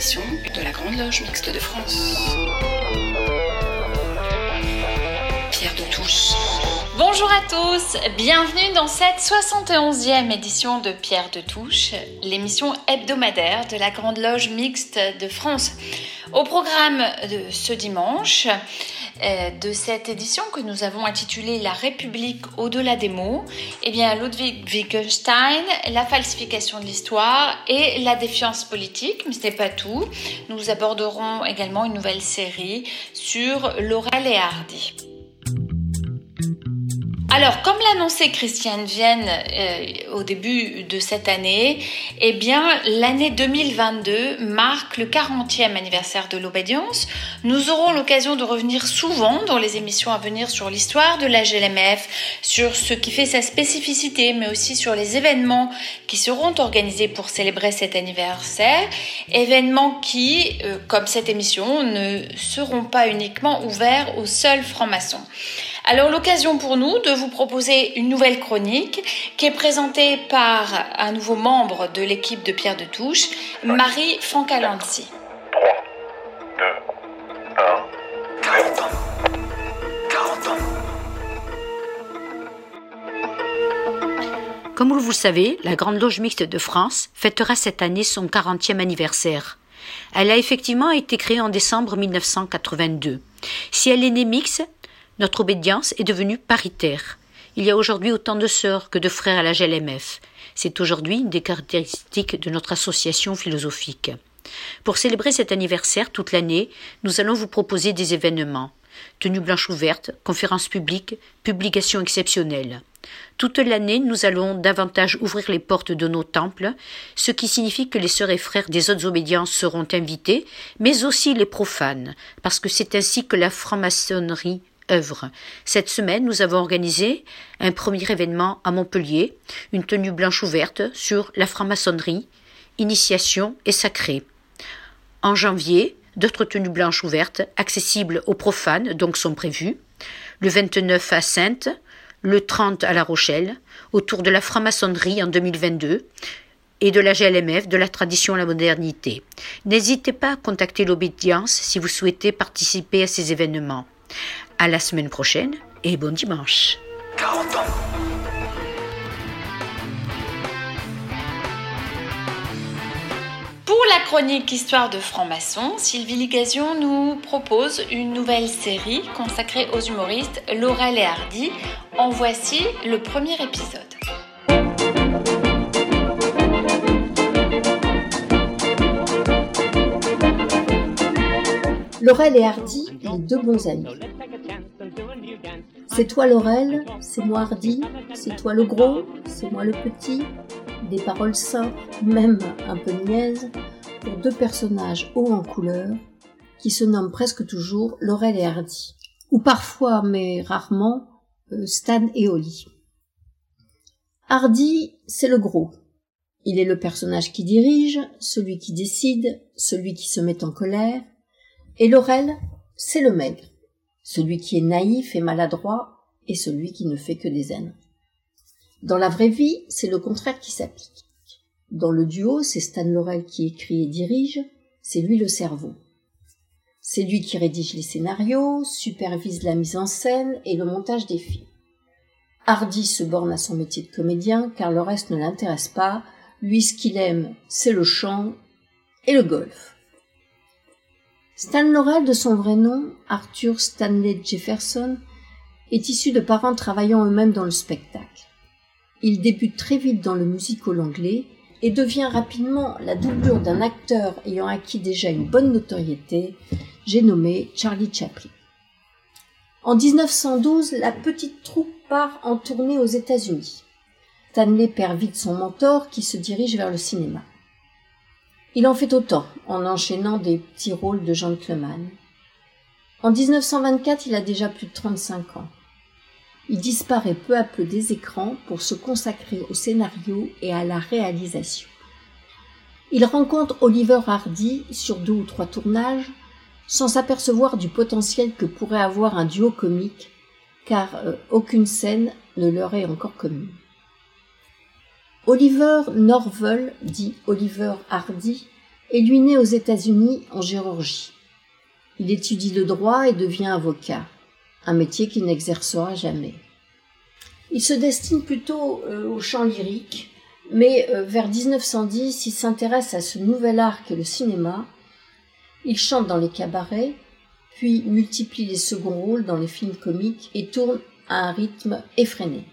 de la Grande Loge Mixte de France. Pierre de Touche. Bonjour à tous, bienvenue dans cette 71e édition de Pierre de Touche, l'émission hebdomadaire de la Grande Loge Mixte de France. Au programme de ce dimanche, euh, de cette édition que nous avons intitulée La République au-delà des mots, eh bien Ludwig Wittgenstein, la falsification de l'histoire et la défiance politique, mais ce n'est pas tout. Nous aborderons également une nouvelle série sur Laurel et Hardy. Alors, comme l'annonçait Christiane Vienne euh, au début de cette année, eh bien, l'année 2022 marque le 40e anniversaire de l'obédience. Nous aurons l'occasion de revenir souvent dans les émissions à venir sur l'histoire de la GLMF, sur ce qui fait sa spécificité, mais aussi sur les événements qui seront organisés pour célébrer cet anniversaire. Événements qui, euh, comme cette émission, ne seront pas uniquement ouverts aux seuls francs-maçons. Alors l'occasion pour nous de vous proposer une nouvelle chronique qui est présentée par un nouveau membre de l'équipe de Pierre de Touche, Marie Francalanzi. 3, 2, 1. 40 ans. 40 ans. Comme vous le savez, la Grande Loge Mixte de France fêtera cette année son 40e anniversaire. Elle a effectivement été créée en décembre 1982. Si elle est née mixte, notre obédience est devenue paritaire. Il y a aujourd'hui autant de sœurs que de frères à la GLMF. C'est aujourd'hui une des caractéristiques de notre association philosophique. Pour célébrer cet anniversaire toute l'année, nous allons vous proposer des événements. Tenues blanches ouvertes, conférences publiques, publications exceptionnelles. Toute l'année, nous allons davantage ouvrir les portes de nos temples, ce qui signifie que les sœurs et frères des autres obédiences seront invités, mais aussi les profanes, parce que c'est ainsi que la franc-maçonnerie Cette semaine, nous avons organisé un premier événement à Montpellier, une tenue blanche ouverte sur la franc-maçonnerie, initiation et sacré. En janvier, d'autres tenues blanches ouvertes, accessibles aux profanes, donc sont prévues. Le 29 à Sainte, le 30 à La Rochelle, autour de la franc-maçonnerie en 2022 et de la GLMF, de la tradition à la modernité. N'hésitez pas à contacter l'obédience si vous souhaitez participer à ces événements. À la semaine prochaine et bon dimanche. 40 ans. Pour la chronique Histoire de franc-maçon, Sylvie Ligasion nous propose une nouvelle série consacrée aux humoristes Laurel et Hardy. En voici le premier épisode. Laurel et Hardy, les deux bons amis. C'est toi Laurel, c'est moi Hardy, c'est toi le gros, c'est moi le petit. Des paroles simples, même un peu niaises, pour deux personnages hauts en couleur qui se nomment presque toujours Laurel et Hardy. Ou parfois, mais rarement, euh, Stan et Oli. Hardy, c'est le gros. Il est le personnage qui dirige, celui qui décide, celui qui se met en colère, et Laurel, c'est le maigre, celui qui est naïf et maladroit et celui qui ne fait que des haines. Dans la vraie vie, c'est le contraire qui s'applique. Dans le duo, c'est Stan Laurel qui écrit et dirige, c'est lui le cerveau. C'est lui qui rédige les scénarios, supervise la mise en scène et le montage des films. Hardy se borne à son métier de comédien car le reste ne l'intéresse pas. Lui, ce qu'il aime, c'est le chant et le golf. Stan Laurel, de son vrai nom, Arthur Stanley Jefferson, est issu de parents travaillant eux-mêmes dans le spectacle. Il débute très vite dans le musical anglais et devient rapidement la doublure d'un acteur ayant acquis déjà une bonne notoriété, j'ai nommé Charlie Chaplin. En 1912, la petite troupe part en tournée aux États-Unis. Stanley perd vite son mentor qui se dirige vers le cinéma. Il en fait autant en enchaînant des petits rôles de gentleman. En 1924, il a déjà plus de 35 ans. Il disparaît peu à peu des écrans pour se consacrer au scénario et à la réalisation. Il rencontre Oliver Hardy sur deux ou trois tournages sans s'apercevoir du potentiel que pourrait avoir un duo comique car euh, aucune scène ne leur est encore commune. Oliver Norvel, dit Oliver Hardy, et lui naît aux États-Unis en Géorgie. Il étudie le droit et devient avocat, un métier qu'il n'exercera jamais. Il se destine plutôt euh, au chant lyrique, mais euh, vers 1910, il s'intéresse à ce nouvel art qu'est le cinéma. Il chante dans les cabarets, puis multiplie les seconds rôles dans les films comiques et tourne à un rythme effréné.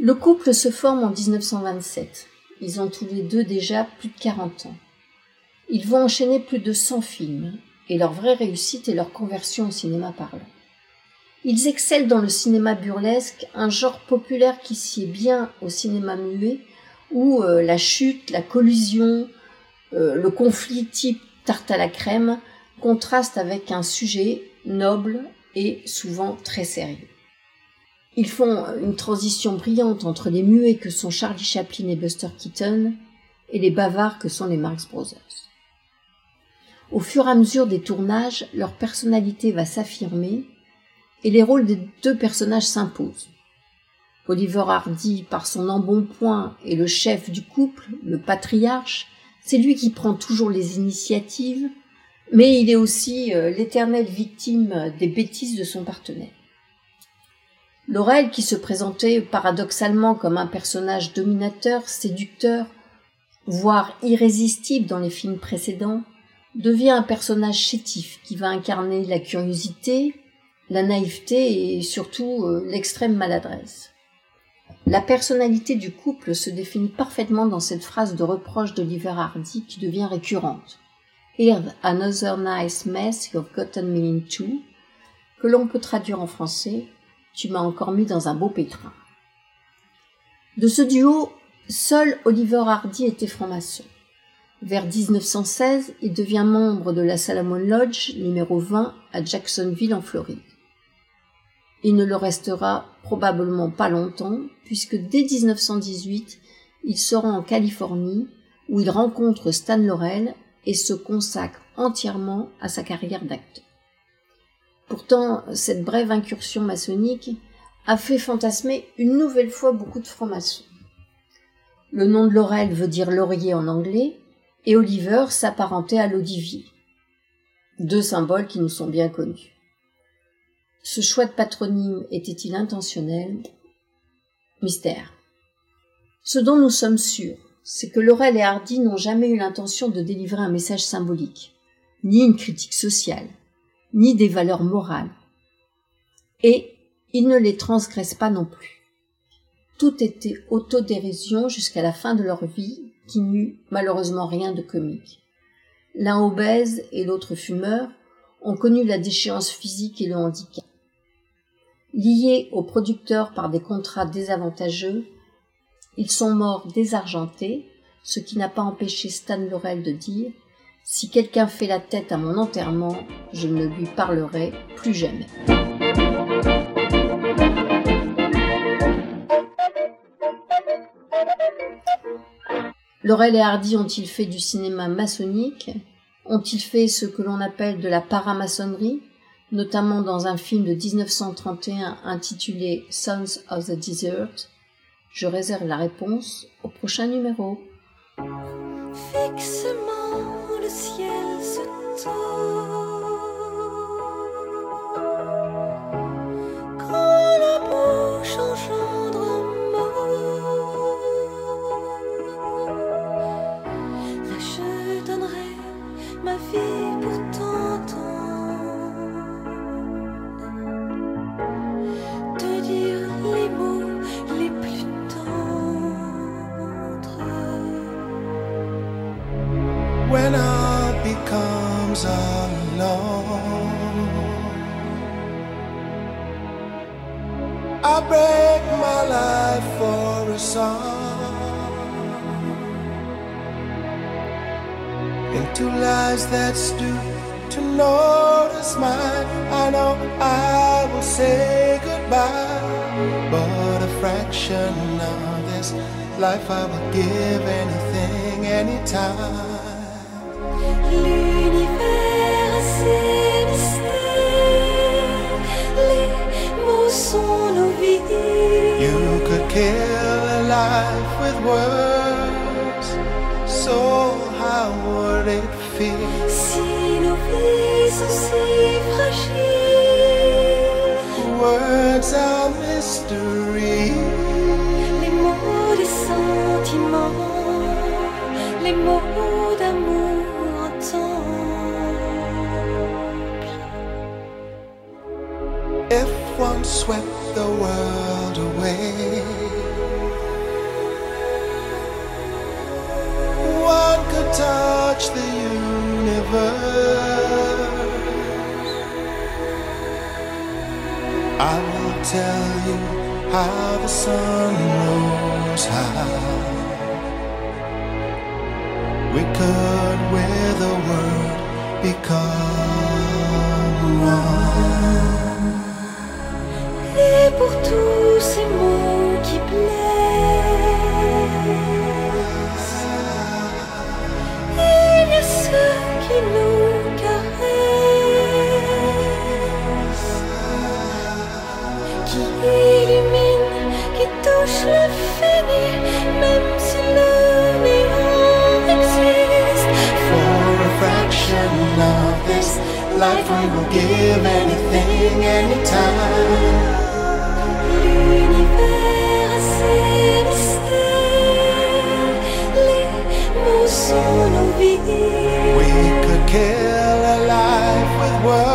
Le couple se forme en 1927. Ils ont tous les deux déjà plus de 40 ans. Ils vont enchaîner plus de 100 films, et leur vraie réussite est leur conversion au cinéma parlant. Ils excellent dans le cinéma burlesque, un genre populaire qui sied bien au cinéma muet, où euh, la chute, la collision, euh, le conflit type tarte à la crème contrastent avec un sujet noble et souvent très sérieux. Ils font une transition brillante entre les muets que sont Charlie Chaplin et Buster Keaton et les bavards que sont les Marx Brothers. Au fur et à mesure des tournages, leur personnalité va s'affirmer et les rôles des deux personnages s'imposent. Oliver Hardy, par son embonpoint, est le chef du couple, le patriarche, c'est lui qui prend toujours les initiatives, mais il est aussi euh, l'éternelle victime des bêtises de son partenaire. Laurel, qui se présentait paradoxalement comme un personnage dominateur, séducteur, voire irrésistible dans les films précédents, devient un personnage chétif qui va incarner la curiosité, la naïveté et surtout euh, l'extrême maladresse. La personnalité du couple se définit parfaitement dans cette phrase de reproche d'Oliver Hardy qui devient récurrente. Here's another nice mess you've gotten me into, que l'on peut traduire en français tu m'as encore mis dans un beau pétrin. De ce duo, seul Oliver Hardy était franc-maçon. Vers 1916, il devient membre de la Salomon Lodge numéro 20 à Jacksonville en Floride. Il ne le restera probablement pas longtemps, puisque dès 1918, il se rend en Californie, où il rencontre Stan Laurel et se consacre entièrement à sa carrière d'acteur. Pourtant, cette brève incursion maçonnique a fait fantasmer une nouvelle fois beaucoup de francs-maçons. Le nom de Laurel veut dire laurier en anglais, et Oliver s'apparentait à l'Odivier. Deux symboles qui nous sont bien connus. Ce choix de patronyme était-il intentionnel? Mystère. Ce dont nous sommes sûrs, c'est que Laurel et Hardy n'ont jamais eu l'intention de délivrer un message symbolique, ni une critique sociale, ni des valeurs morales. Et ils ne les transgressent pas non plus. Tout était autodérision jusqu'à la fin de leur vie, qui n'eut malheureusement rien de comique. L'un obèse et l'autre fumeur ont connu la déchéance physique et le handicap. Liés aux producteurs par des contrats désavantageux, ils sont morts désargentés, ce qui n'a pas empêché Stan Laurel de dire si quelqu'un fait la tête à mon enterrement, je ne lui parlerai plus jamais. Laurel et Hardy ont-ils fait du cinéma maçonnique? Ont-ils fait ce que l'on appelle de la paramaçonnerie, notamment dans un film de 1931 intitulé Sons of the Desert Je réserve la réponse au prochain numéro. le ciel becomes alone. I break my life for a song into lies that stoop to notice mine. I know I will say goodbye, but a fraction of this life I will give anything, anytime. Kill a life with words. So how would it feel? Si nos vies sont si fragiles, Words are mystery. les mots des sentiments, tell you how the sun rose high. We could, with a word, become life, we will give anything, anytime. L'univers a ses mystères, les mots sont nos vies. We could kill a life with words.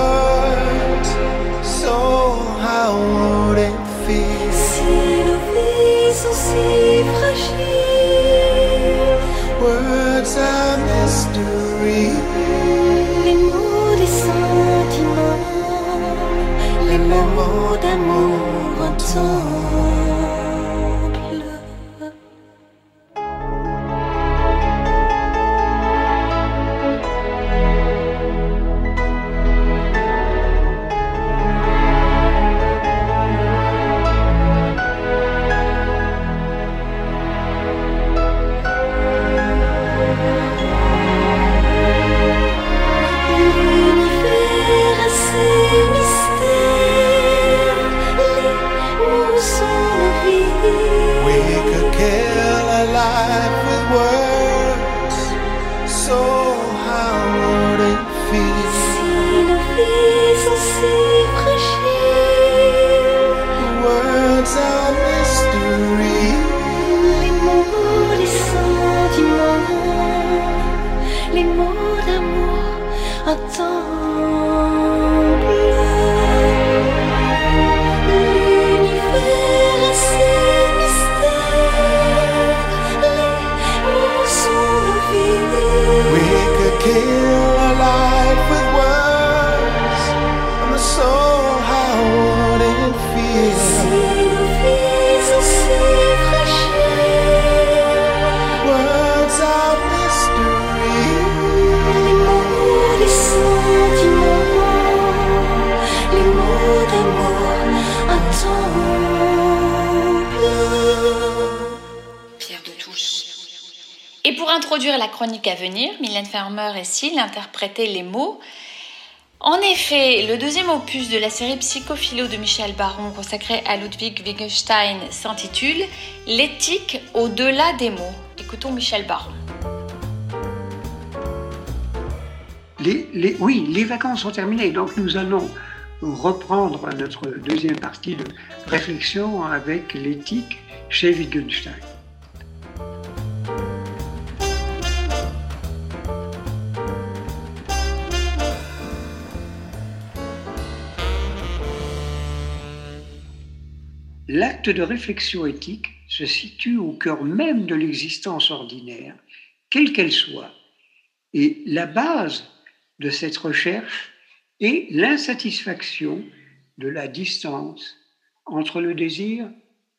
Chronique à venir, Mylène Farmer et Syl interprétaient les mots. En effet, le deuxième opus de la série Psychophilo de Michel Baron consacré à Ludwig Wittgenstein s'intitule L'éthique au-delà des mots. Écoutons Michel Baron. Les- oui, les vacances sont terminées, donc nous allons reprendre notre deuxième partie de réflexion avec l'éthique chez Wittgenstein. De réflexion éthique se situe au cœur même de l'existence ordinaire, quelle qu'elle soit, et la base de cette recherche est l'insatisfaction de la distance entre le désir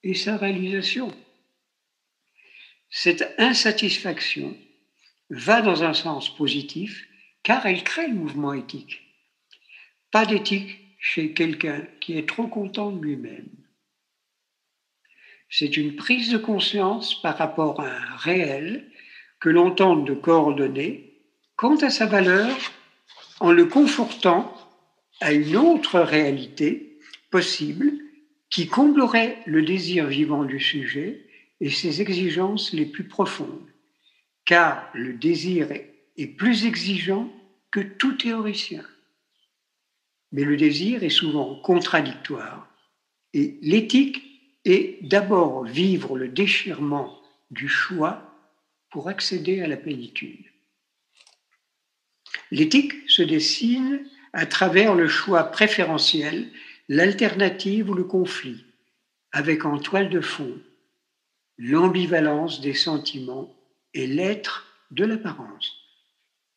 et sa réalisation. Cette insatisfaction va dans un sens positif car elle crée le mouvement éthique. Pas d'éthique chez quelqu'un qui est trop content de lui-même. C'est une prise de conscience par rapport à un réel que l'on tente de coordonner quant à sa valeur en le confortant à une autre réalité possible qui comblerait le désir vivant du sujet et ses exigences les plus profondes. car le désir est plus exigeant que tout théoricien. Mais le désir est souvent contradictoire et l'éthique est d'abord vivre le déchirement du choix pour accéder à la plénitude. L'éthique se dessine à travers le choix préférentiel, l'alternative ou le conflit, avec en toile de fond l'ambivalence des sentiments et l'être de l'apparence.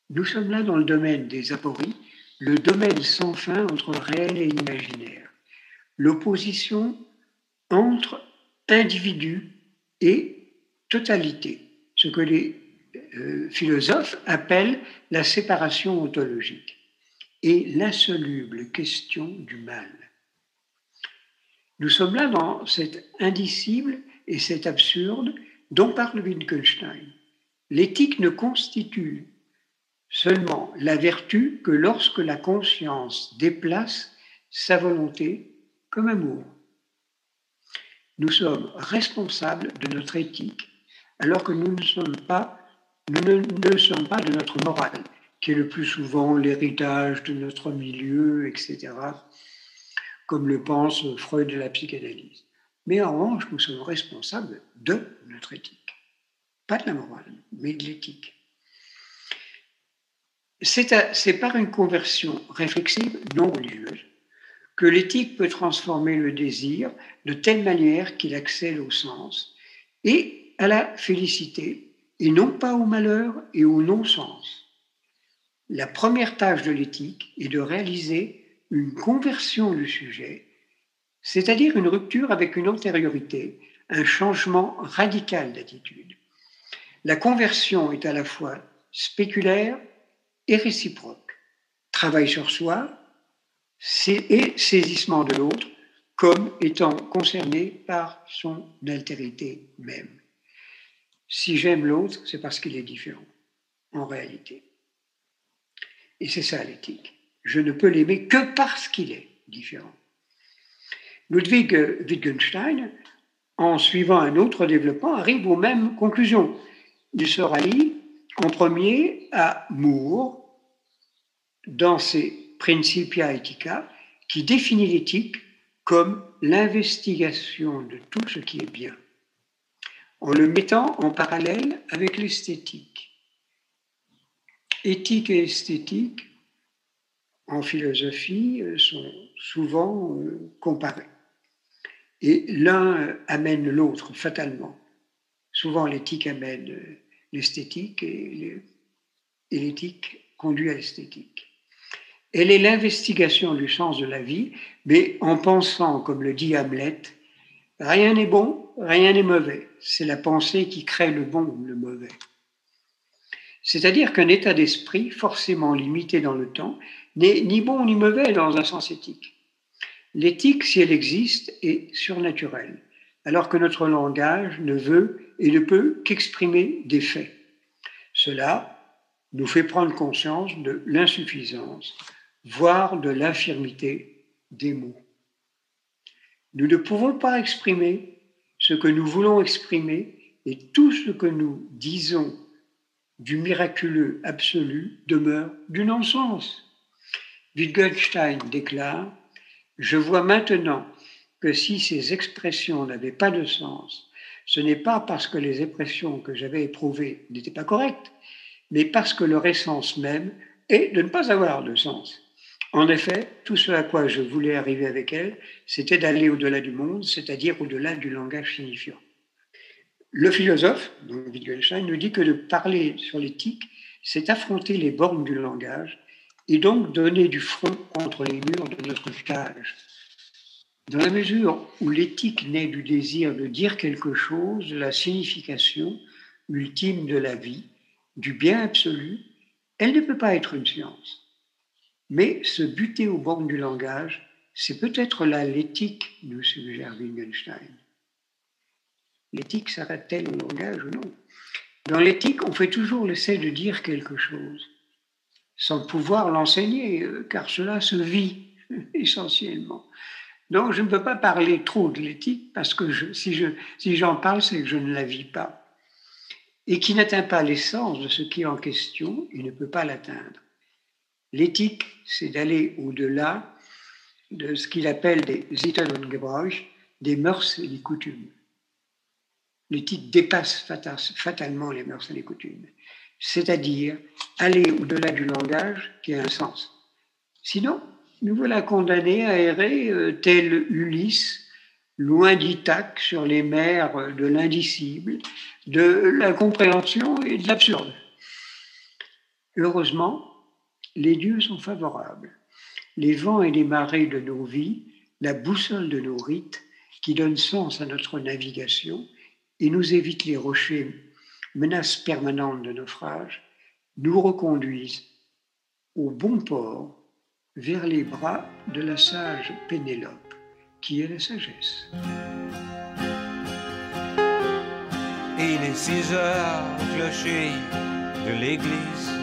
Nous sommes là dans le domaine des apories, le domaine sans fin entre réel et imaginaire, l'opposition entre individu et totalité, ce que les euh, philosophes appellent la séparation ontologique et l'insoluble question du mal. Nous sommes là dans cet indicible et cet absurde dont parle Wittgenstein. L'éthique ne constitue seulement la vertu que lorsque la conscience déplace sa volonté comme amour. Nous sommes responsables de notre éthique alors que nous ne sommes pas, nous ne, sommes pas de notre morale, qui est le plus souvent l'héritage de notre milieu, etc., comme le pense Freud de la psychanalyse. Mais en revanche, nous sommes responsables de notre éthique. Pas de la morale, mais de l'éthique. C'est par une conversion réflexive non religieuse que l'éthique peut transformer le désir de telle manière qu'il accède au sens et à la félicité, et non pas au malheur et au non-sens. La première tâche de l'éthique est de réaliser une conversion du sujet, c'est-à-dire une rupture avec une antériorité, un changement radical d'attitude. La conversion est à la fois spéculaire et réciproque. Travail sur soi et saisissement de l'autre comme étant concerné par son altérité même. Si j'aime l'autre, c'est parce qu'il est différent, en réalité. Et c'est ça l'éthique. Je ne peux l'aimer que parce qu'il est différent. Ludwig Wittgenstein, en suivant un autre développement, arrive aux mêmes conclusions. Il se rallie en premier à Moore dans ses Principia Ethica, qui définit l'éthique comme l'investigation de tout ce qui est bien, en le mettant en parallèle avec l'esthétique. Éthique et esthétique, en philosophie, sont souvent euh, comparés. Et l'un amène l'autre fatalement. Souvent, l'éthique amène euh, l'esthétique et l'éthique conduit à l'esthétique. Elle est l'investigation du sens de la vie, mais en pensant, comme le dit Hamlet, rien n'est bon, rien n'est mauvais. C'est la pensée qui crée le bon ou le mauvais. C'est-à-dire qu'un état d'esprit forcément limité dans le temps n'est ni bon ni mauvais dans un sens éthique. L'éthique, si elle existe, est surnaturelle, alors que notre langage ne veut et ne peut qu'exprimer des faits. Cela nous fait prendre conscience de l'insuffisance, voire de l'infirmité des mots. Nous ne pouvons pas exprimer ce que nous voulons exprimer et tout ce que nous disons du miraculeux absolu demeure du non-sens. Wittgenstein déclare Je vois maintenant que si ces expressions n'avaient pas de sens, ce n'est pas parce que les expressions que j'avais éprouvées n'étaient pas correctes, mais parce que leur essence même est de ne pas avoir de sens. En effet, tout ce à quoi je voulais arriver avec elle, c'était d'aller au-delà du monde, c'est-à-dire au-delà du langage signifiant. Le philosophe, donc Wittgenstein, nous dit que de parler sur l'éthique, c'est affronter les bornes du langage et donc donner du front contre les murs de notre cage. Dans la mesure où l'éthique naît du désir de dire quelque chose, la signification ultime de la vie, du bien absolu, elle ne peut pas être une science. Mais se buter au bornes du langage, c'est peut-être là l'éthique, nous suggère Wittgenstein. L'éthique s'arrête-t-elle au langage ou non? Dans l'éthique, on fait toujours l'essai de dire quelque chose, sans pouvoir l'enseigner, euh, car cela se vit essentiellement. Donc je ne peux pas parler trop de l'éthique, parce que si j'en parle, c'est que je ne la vis pas. et qui n'atteint pas l'essence de ce qui est en question, il ne peut pas l'atteindre. L'éthique, c'est d'aller au-delà de ce qu'il appelle des Sitten und Gebräuch, des mœurs et des coutumes. L'éthique dépasse fatalement les mœurs et les coutumes, c'est-à-dire aller au-delà du langage qui a un sens. Sinon, nous voilà condamnés à errer euh, tel Ulysse, loin d'Ithaque sur les mers de l'indicible, de l'incompréhension et de l'absurde. Heureusement, les dieux sont favorables. Les vents et les marées de nos vies, la boussole de nos rites, qui donnent sens à notre navigation et nous évitent les rochers, menaces permanentes de naufrage, nous reconduisent au bon port vers les bras de la sage Pénélope, qui est la sagesse. Il est heures, clocher de l'église,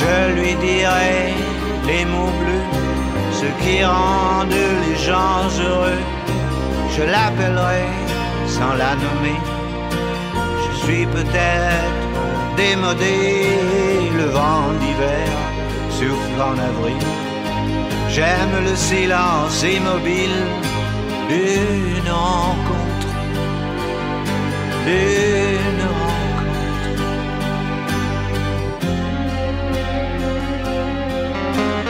Je lui dirai les mots bleus, ce qui rendent les gens heureux. Je l'appellerai sans la nommer. Je suis peut-être démodé, le vent d'hiver souffle en avril. J'aime le silence immobile d'une rencontre, d'une rencontre.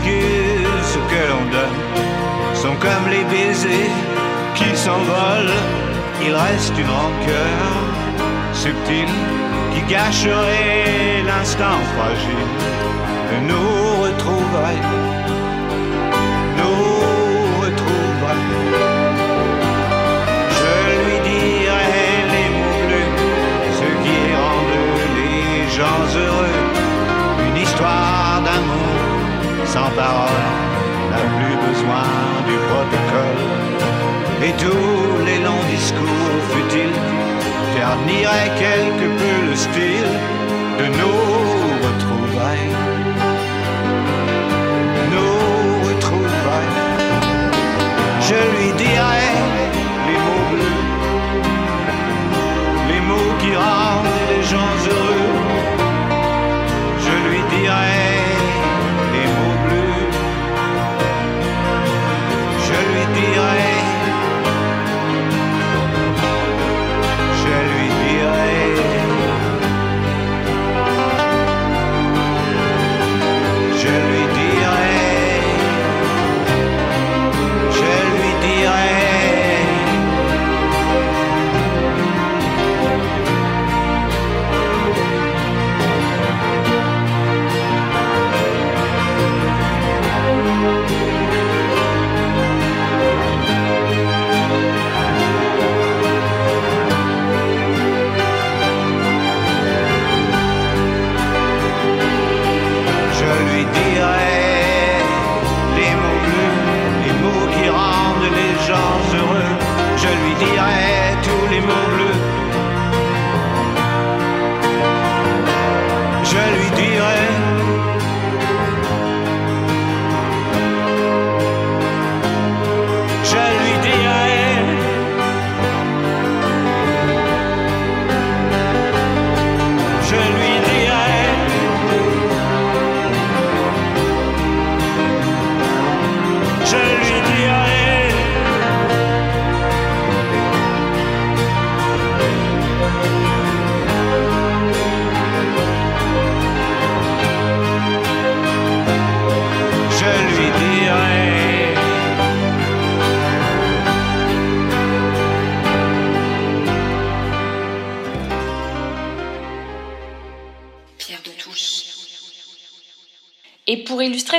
Excuses que l'on donne sont comme les baisers qui s'envolent. Il reste une rancœur subtile qui gâcherait l'instant fragile de nous retrouver, nous retrouver. Je lui dirai les mots bleus, ce qui rendent les gens heureux. Une histoire d'amour sans parole n'a plus besoin du protocole. Et tous les longs discours futiles terniraient quelque peu le style de nos retrouvailles. Nos retrouvailles. Je lui dirai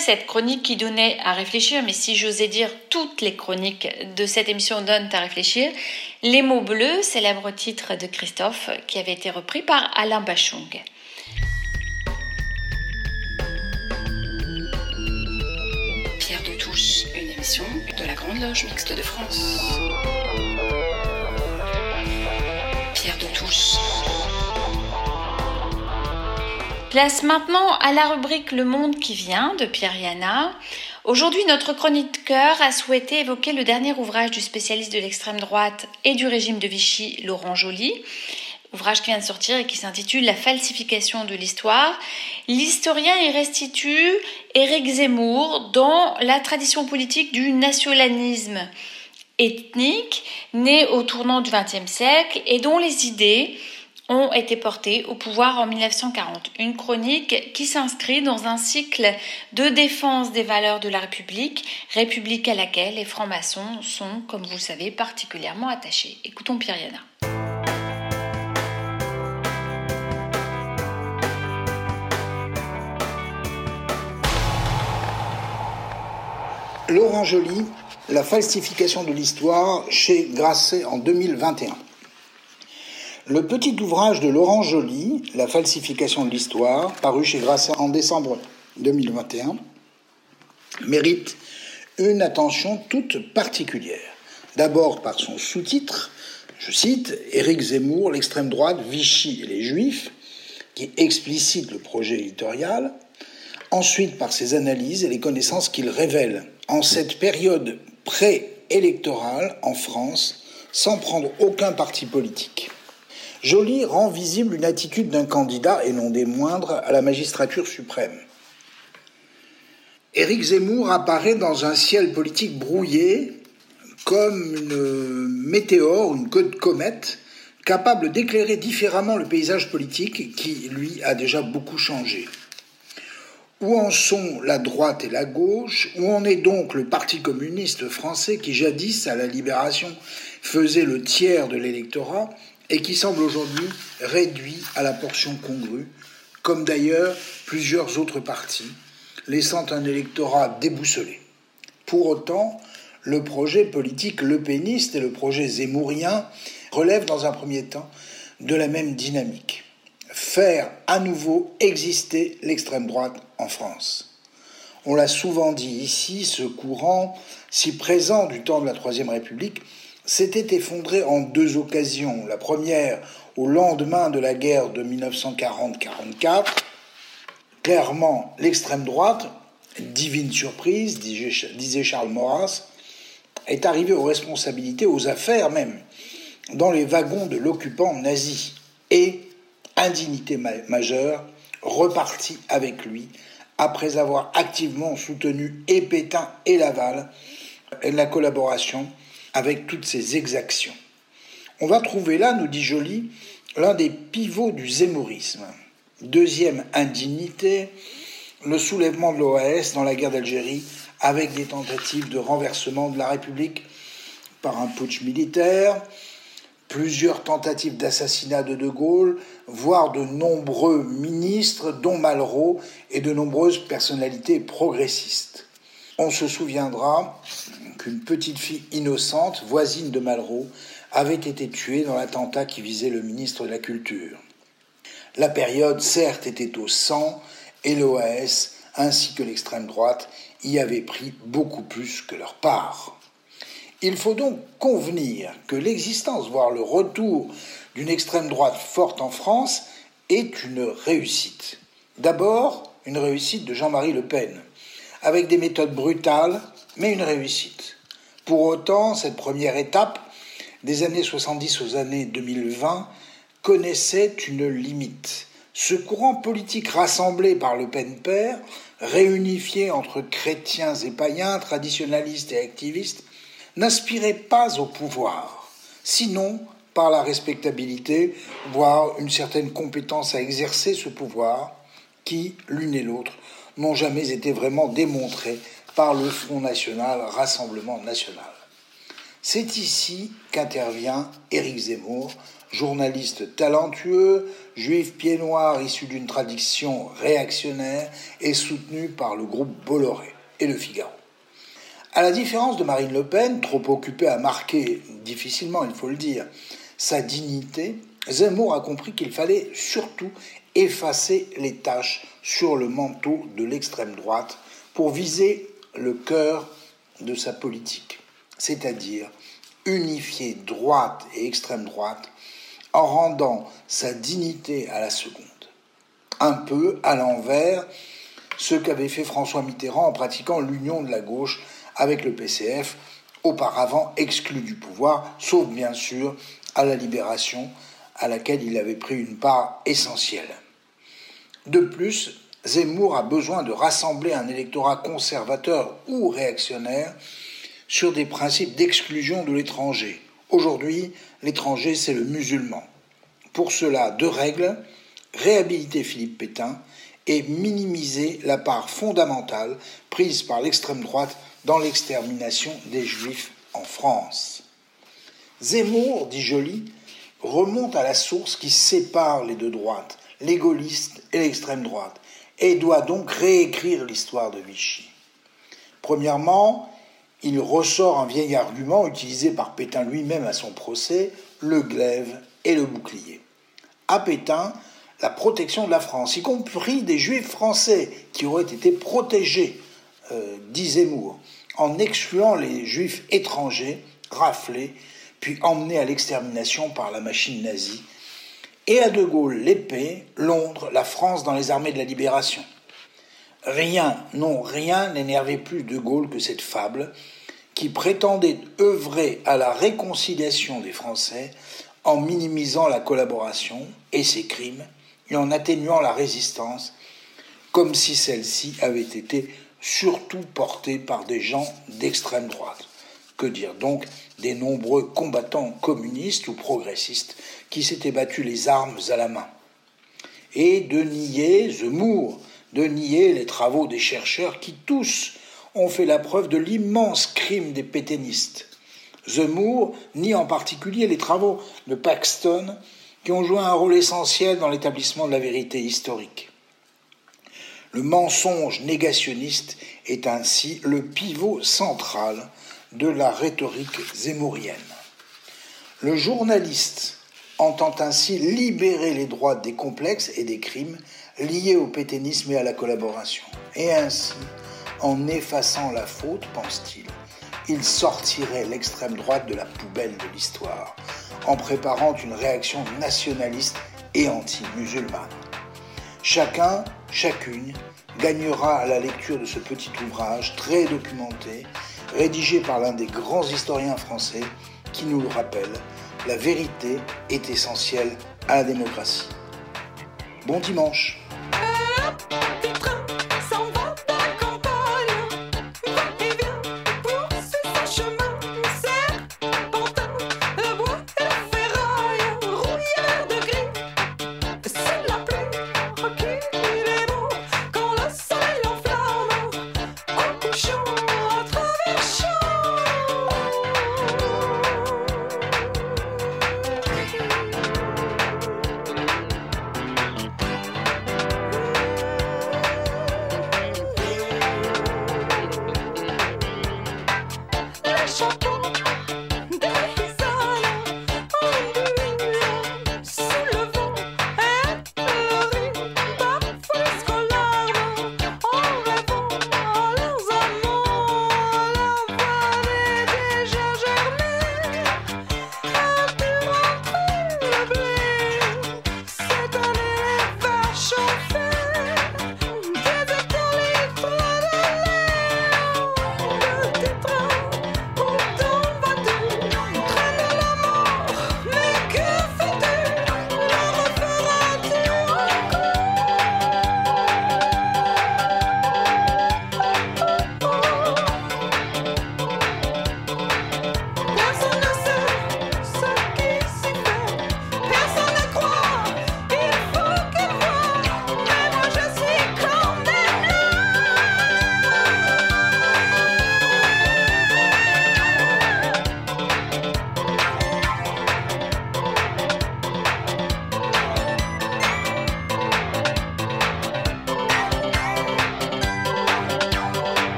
cette chronique qui donnait à réfléchir, mais si j'osais dire toutes les chroniques de cette émission donnent à réfléchir, Les mots bleus, célèbre titre de Christophe, qui avait été repris par Alain Bachung. Pierre de Touche, une émission de la Grande Loge Mixte de France. Pierre de Touche. Place maintenant à la rubrique Le Monde qui vient de Pierre Yana. Aujourd'hui, notre chroniqueur a souhaité évoquer le dernier ouvrage du spécialiste de l'extrême droite et du régime de Vichy, Laurent Joly. Ouvrage qui vient de sortir et qui s'intitule La falsification de l'histoire. L'historien y restitue Éric Zemmour dans la tradition politique du nationalisme ethnique, né au tournant du XXe siècle et dont les idées ont été portés au pouvoir en 1940. Une chronique qui s'inscrit dans un cycle de défense des valeurs de la République, République à laquelle les francs-maçons sont, comme vous le savez, particulièrement attachés. Écoutons Pierre Yana. Laurent Joly, La falsification de l'histoire chez Grasset en 2021. Le petit ouvrage de Laurent Joly, La falsification de l'histoire, paru chez Grasset en décembre 2021, mérite une attention toute particulière. D'abord par son sous-titre, je cite, Éric Zemmour, l'extrême droite, Vichy et les Juifs, qui explicite le projet éditorial. Ensuite par ses analyses et les connaissances qu'il révèle en cette période pré-électorale en France, sans prendre aucun parti politique. Joly rend visible une attitude d'un candidat, et non des moindres, à la magistrature suprême. Éric Zemmour apparaît dans un ciel politique brouillé comme une météore, une comète, capable d'éclairer différemment le paysage politique qui, lui, a déjà beaucoup changé. Où en sont la droite et la gauche? Où en est donc le Parti communiste français qui jadis, à la libération, faisait le tiers de l'électorat? Et qui semble aujourd'hui réduit à la portion congrue, comme d'ailleurs plusieurs autres partis, laissant un électorat déboussolé. Pour autant, le projet politique lepéniste et le projet zémourien relèvent dans un premier temps de la même dynamique faire à nouveau exister l'extrême droite en France. On l'a souvent dit ici, ce courant, si présent du temps de la Troisième République, s'était effondré en deux occasions. La première, au lendemain de la guerre de 1940-44, clairement l'extrême droite, divine surprise, disait Charles Maurras, est arrivée aux responsabilités, aux affaires même, dans les wagons de l'occupant nazi. Et indignité majeure, reparti avec lui après avoir activement soutenu et Pétain et Laval et la collaboration avec toutes ces exactions. On va trouver là, nous dit Joly, l'un des pivots du zémourisme. Deuxième indignité, le soulèvement de l'OAS dans la guerre d'Algérie avec des tentatives de renversement de la République par un putsch militaire, plusieurs tentatives d'assassinat de De Gaulle, voire de nombreux ministres, dont Malraux, et de nombreuses personnalités progressistes. On se souviendra qu'une petite fille innocente, voisine de Malraux, avait été tuée dans l'attentat qui visait le ministre de la Culture. La période, certes, était au sang, et l'OAS, ainsi que l'extrême droite, y avaient pris beaucoup plus que leur part. Il faut donc convenir que l'existence, voire le retour d'une extrême droite forte en France est une réussite. D'abord, une réussite de Jean-Marie Le Pen, avec des méthodes brutales, mais une réussite. Pour autant, cette première étape, des années 70 aux années 2020, connaissait une limite. Ce courant politique rassemblé par Le Pen père, réunifié entre chrétiens et païens, traditionnalistes et activistes, n'aspirait pas au pouvoir, sinon par la respectabilité, voire une certaine compétence à exercer ce pouvoir, qui, l'une et l'autre, n'ont jamais été vraiment démontrés par le Front National, Rassemblement National. C'est ici qu'intervient Éric Zemmour, journaliste talentueux, juif pied noir issu d'une tradition réactionnaire et soutenu par le groupe Bolloré et le Figaro. À la différence de Marine Le Pen, trop occupée à marquer, difficilement il faut le dire, sa dignité, Zemmour a compris qu'il fallait surtout effacer les taches sur le manteau de l'extrême droite pour viser le cœur de sa politique, c'est-à-dire unifier droite et extrême droite en rendant sa dignité à la seconde. Un peu à l'envers ce qu'avait fait François Mitterrand en pratiquant l'union de la gauche avec le PCF, auparavant exclu du pouvoir, sauf bien sûr à la libération à laquelle il avait pris une part essentielle. De plus, Zemmour a besoin de rassembler un électorat conservateur ou réactionnaire sur des principes d'exclusion de l'étranger. Aujourd'hui, l'étranger, c'est le musulman. Pour cela, deux règles réhabiliter Philippe Pétain et minimiser la part fondamentale prise par l'extrême droite dans l'extermination des juifs en France. Zemmour, dit Joly, remonte à la source qui sépare les deux droites, les et l'extrême droite, et doit donc réécrire l'histoire de Vichy. Premièrement, il ressort un vieil argument utilisé par Pétain lui-même à son procès, le glaive et le bouclier. À Pétain, la protection de la France, y compris des juifs français qui auraient été protégés, euh, dit Zemmour, en excluant les juifs étrangers, raflés, puis emmenés à l'extermination par la machine nazie, et à De Gaulle l'épée, Londres, la France dans les armées de la libération. Rien, non, rien n'énervait plus De Gaulle que cette fable qui prétendait œuvrer à la réconciliation des Français en minimisant la collaboration et ses crimes et en atténuant la résistance, comme si celle-ci avait été surtout portée par des gens d'extrême droite. Que dire donc des nombreux combattants communistes ou progressistes qui s'étaient battus les armes à la main Et de nier Zemmour, de nier les travaux des chercheurs qui tous ont fait la preuve de l'immense crime des pétainistes. Zemmour nie en particulier les travaux de Paxton qui ont joué un rôle essentiel dans l'établissement de la vérité historique. Le mensonge négationniste est ainsi le pivot central de la rhétorique zémourienne. Le journaliste entend ainsi libérer les droits des complexes et des crimes liés au pétainisme et à la collaboration. Et ainsi, en effaçant la faute, pense-t-il, il sortirait l'extrême droite de la poubelle de l'histoire, en préparant une réaction nationaliste et anti-musulmane. Chacun, chacune, gagnera à la lecture de ce petit ouvrage très documenté, rédigé par l'un des grands historiens français, qui nous le rappelle, la vérité est essentielle à la démocratie. Bon dimanche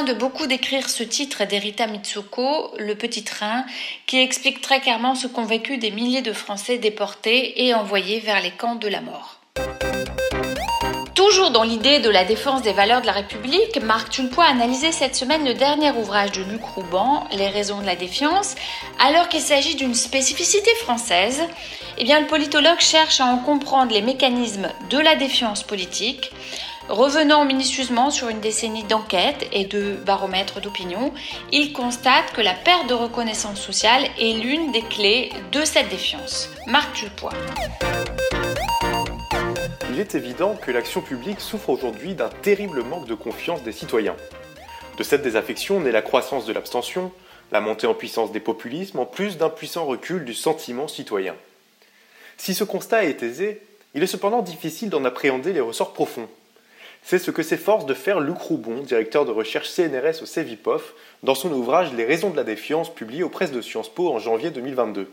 de beaucoup décrire ce titre d'Erita Mitsuko, Le Petit Train, qui explique très clairement ce qu'ont vécu des milliers de Français déportés et envoyés vers les camps de la mort. Toujours dans l'idée de la défense des valeurs de la République, Marc Tulpois a analysé cette semaine le dernier ouvrage de Luc Rouban, Les raisons de la défiance. Alors qu'il s'agit d'une spécificité française, eh bien, le politologue cherche à en comprendre les mécanismes de la défiance politique. Revenant minutieusement sur une décennie d'enquêtes et de baromètres d'opinion, il constate que la perte de reconnaissance sociale est l'une des clés de cette défiance. Marc Tulpois. Il est évident que l'action publique souffre aujourd'hui d'un terrible manque de confiance des citoyens. De cette désaffection naît la croissance de l'abstention, la montée en puissance des populismes, en plus d'un puissant recul du sentiment citoyen. Si ce constat est aisé, il est cependant difficile d'en appréhender les ressorts profonds. C'est ce que s'efforce de faire Luc Roubon, directeur de recherche CNRS au CEVIPOF, dans son ouvrage Les raisons de la défiance, publié aux presses de Sciences Po en janvier 2022.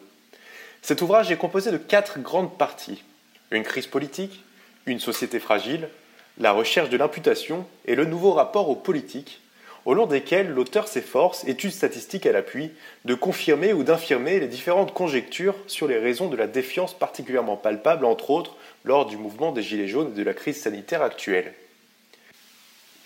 Cet ouvrage est composé de quatre grandes parties. Une crise politique, une société fragile, la recherche de l'imputation et le nouveau rapport aux politiques, au long desquels l'auteur s'efforce, études statistiques à l'appui, de confirmer ou d'infirmer les différentes conjectures sur les raisons de la défiance particulièrement palpable, entre autres, lors du mouvement des Gilets jaunes et de la crise sanitaire actuelle.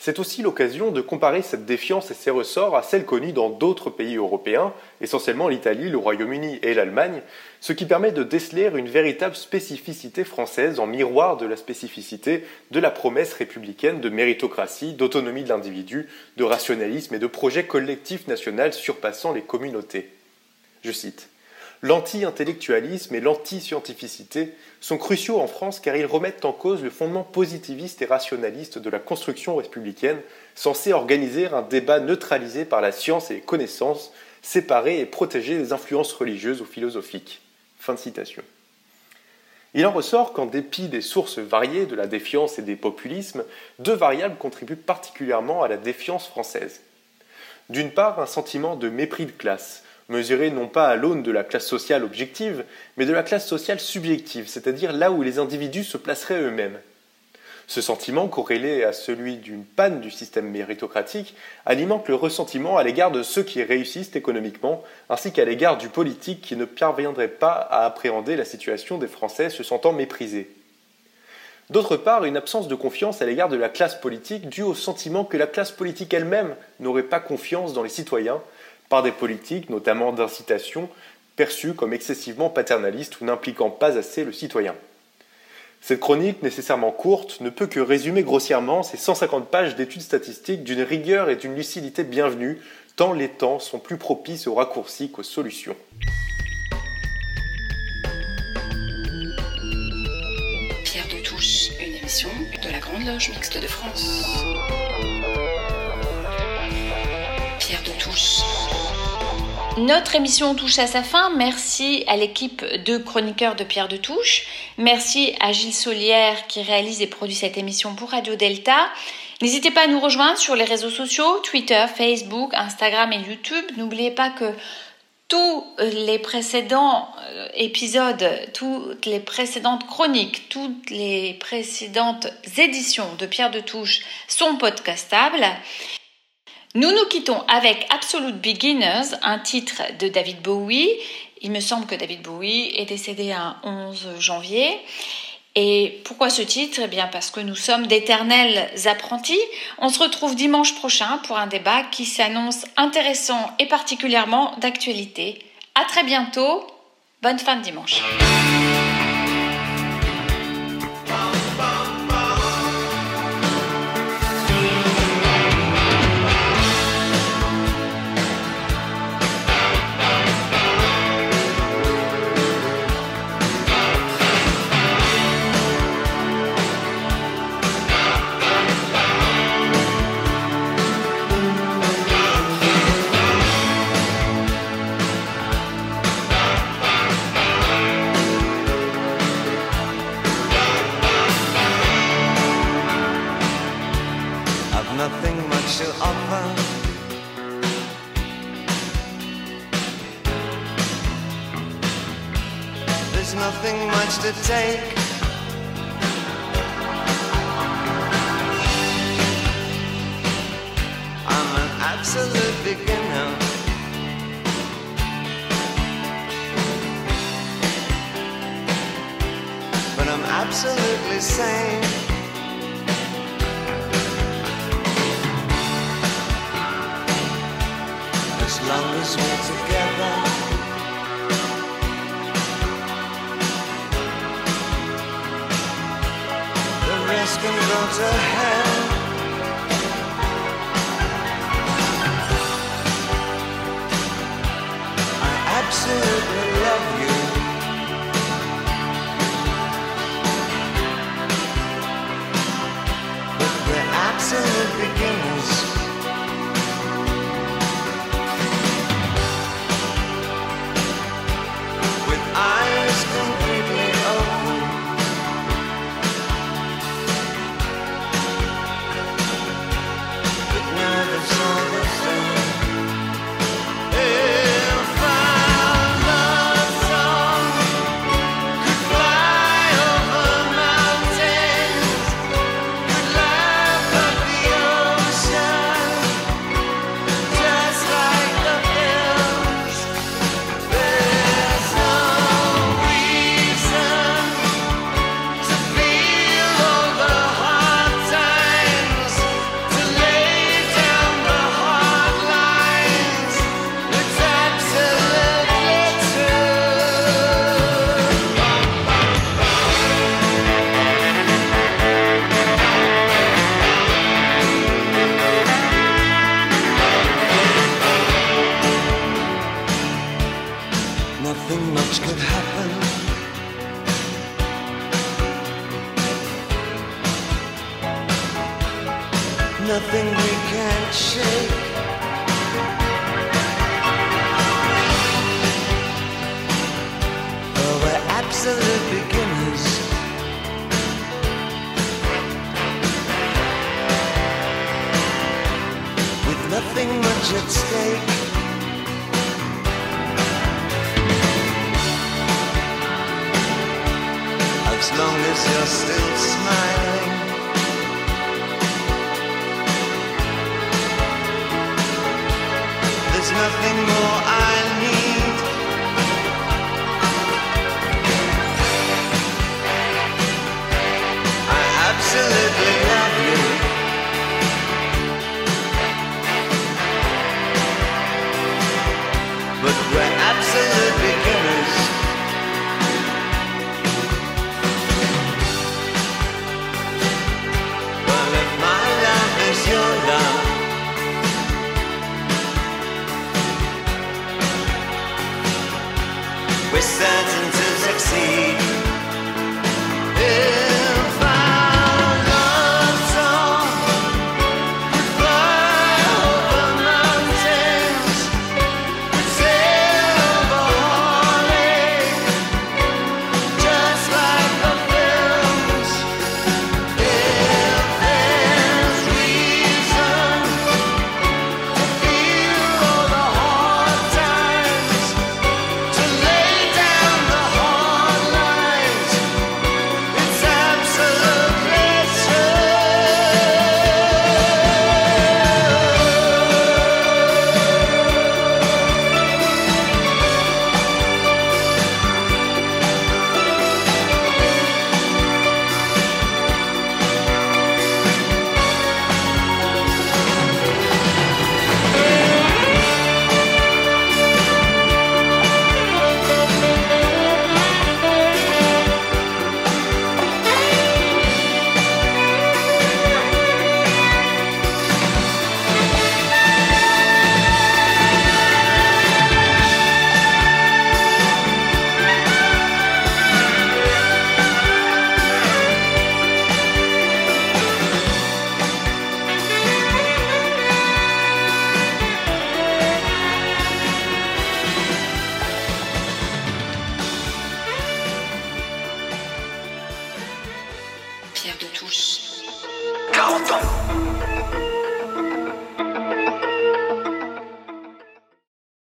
C'est aussi l'occasion de comparer cette défiance et ses ressorts à celles connues dans d'autres pays européens, essentiellement l'Italie, le Royaume-Uni et l'Allemagne, ce qui permet de déceler une véritable spécificité française en miroir de la spécificité de la promesse républicaine de méritocratie, d'autonomie de l'individu, de rationalisme et de projet collectif national surpassant les communautés. Je cite L'anti-intellectualisme et l'anti-scientificité sont cruciaux en France car ils remettent en cause le fondement positiviste et rationaliste de la construction républicaine, censé organiser un débat neutralisé par la science et les connaissances, séparer et protéger les influences religieuses ou philosophiques. Il en ressort qu'en dépit des sources variées de la défiance et des populismes, deux variables contribuent particulièrement à la défiance française. D'une part, un sentiment de mépris de classe, mesuré non pas à l'aune de la classe sociale objective, mais de la classe sociale subjective, c'est-à-dire là où les individus se placeraient eux-mêmes. Ce sentiment, corrélé à celui d'une panne du système méritocratique, alimente le ressentiment à l'égard de ceux qui réussissent économiquement, ainsi qu'à l'égard du politique qui ne parviendrait pas à appréhender la situation des Français se sentant méprisés. D'autre part, une absence de confiance à l'égard de la classe politique due au sentiment que la classe politique elle-même n'aurait pas confiance dans les citoyens, par des politiques, notamment d'incitation, perçues comme excessivement paternalistes ou n'impliquant pas assez le citoyen. Cette chronique, nécessairement courte, ne peut que résumer grossièrement ces 150 pages d'études statistiques d'une rigueur et d'une lucidité bienvenue, tant les temps sont plus propices aux raccourcis qu'aux solutions. Pierre de Touche, une émission de la Grande Loge Mixte de France. Pierre de Touche. Notre émission touche à sa fin. Merci à l'équipe de chroniqueurs de Pierre de Touche. Merci à Gilles Solière qui réalise et produit cette émission pour Radio Delta. N'hésitez pas à nous rejoindre sur les réseaux sociaux, Twitter, Facebook, Instagram et YouTube. N'oubliez pas que tous les précédents euh, épisodes, toutes les précédentes chroniques, toutes les précédentes éditions de Pierre de Touche sont podcastables. Nous nous quittons avec Absolute Beginners, un titre de David Bowie. Il me semble que David Bowie est décédé un 11 janvier. Et pourquoi ce titre? Eh bien parce que nous sommes d'éternels apprentis. On se retrouve dimanche prochain pour un débat qui s'annonce intéressant et particulièrement d'actualité. À très bientôt. Bonne fin de dimanche. To hell.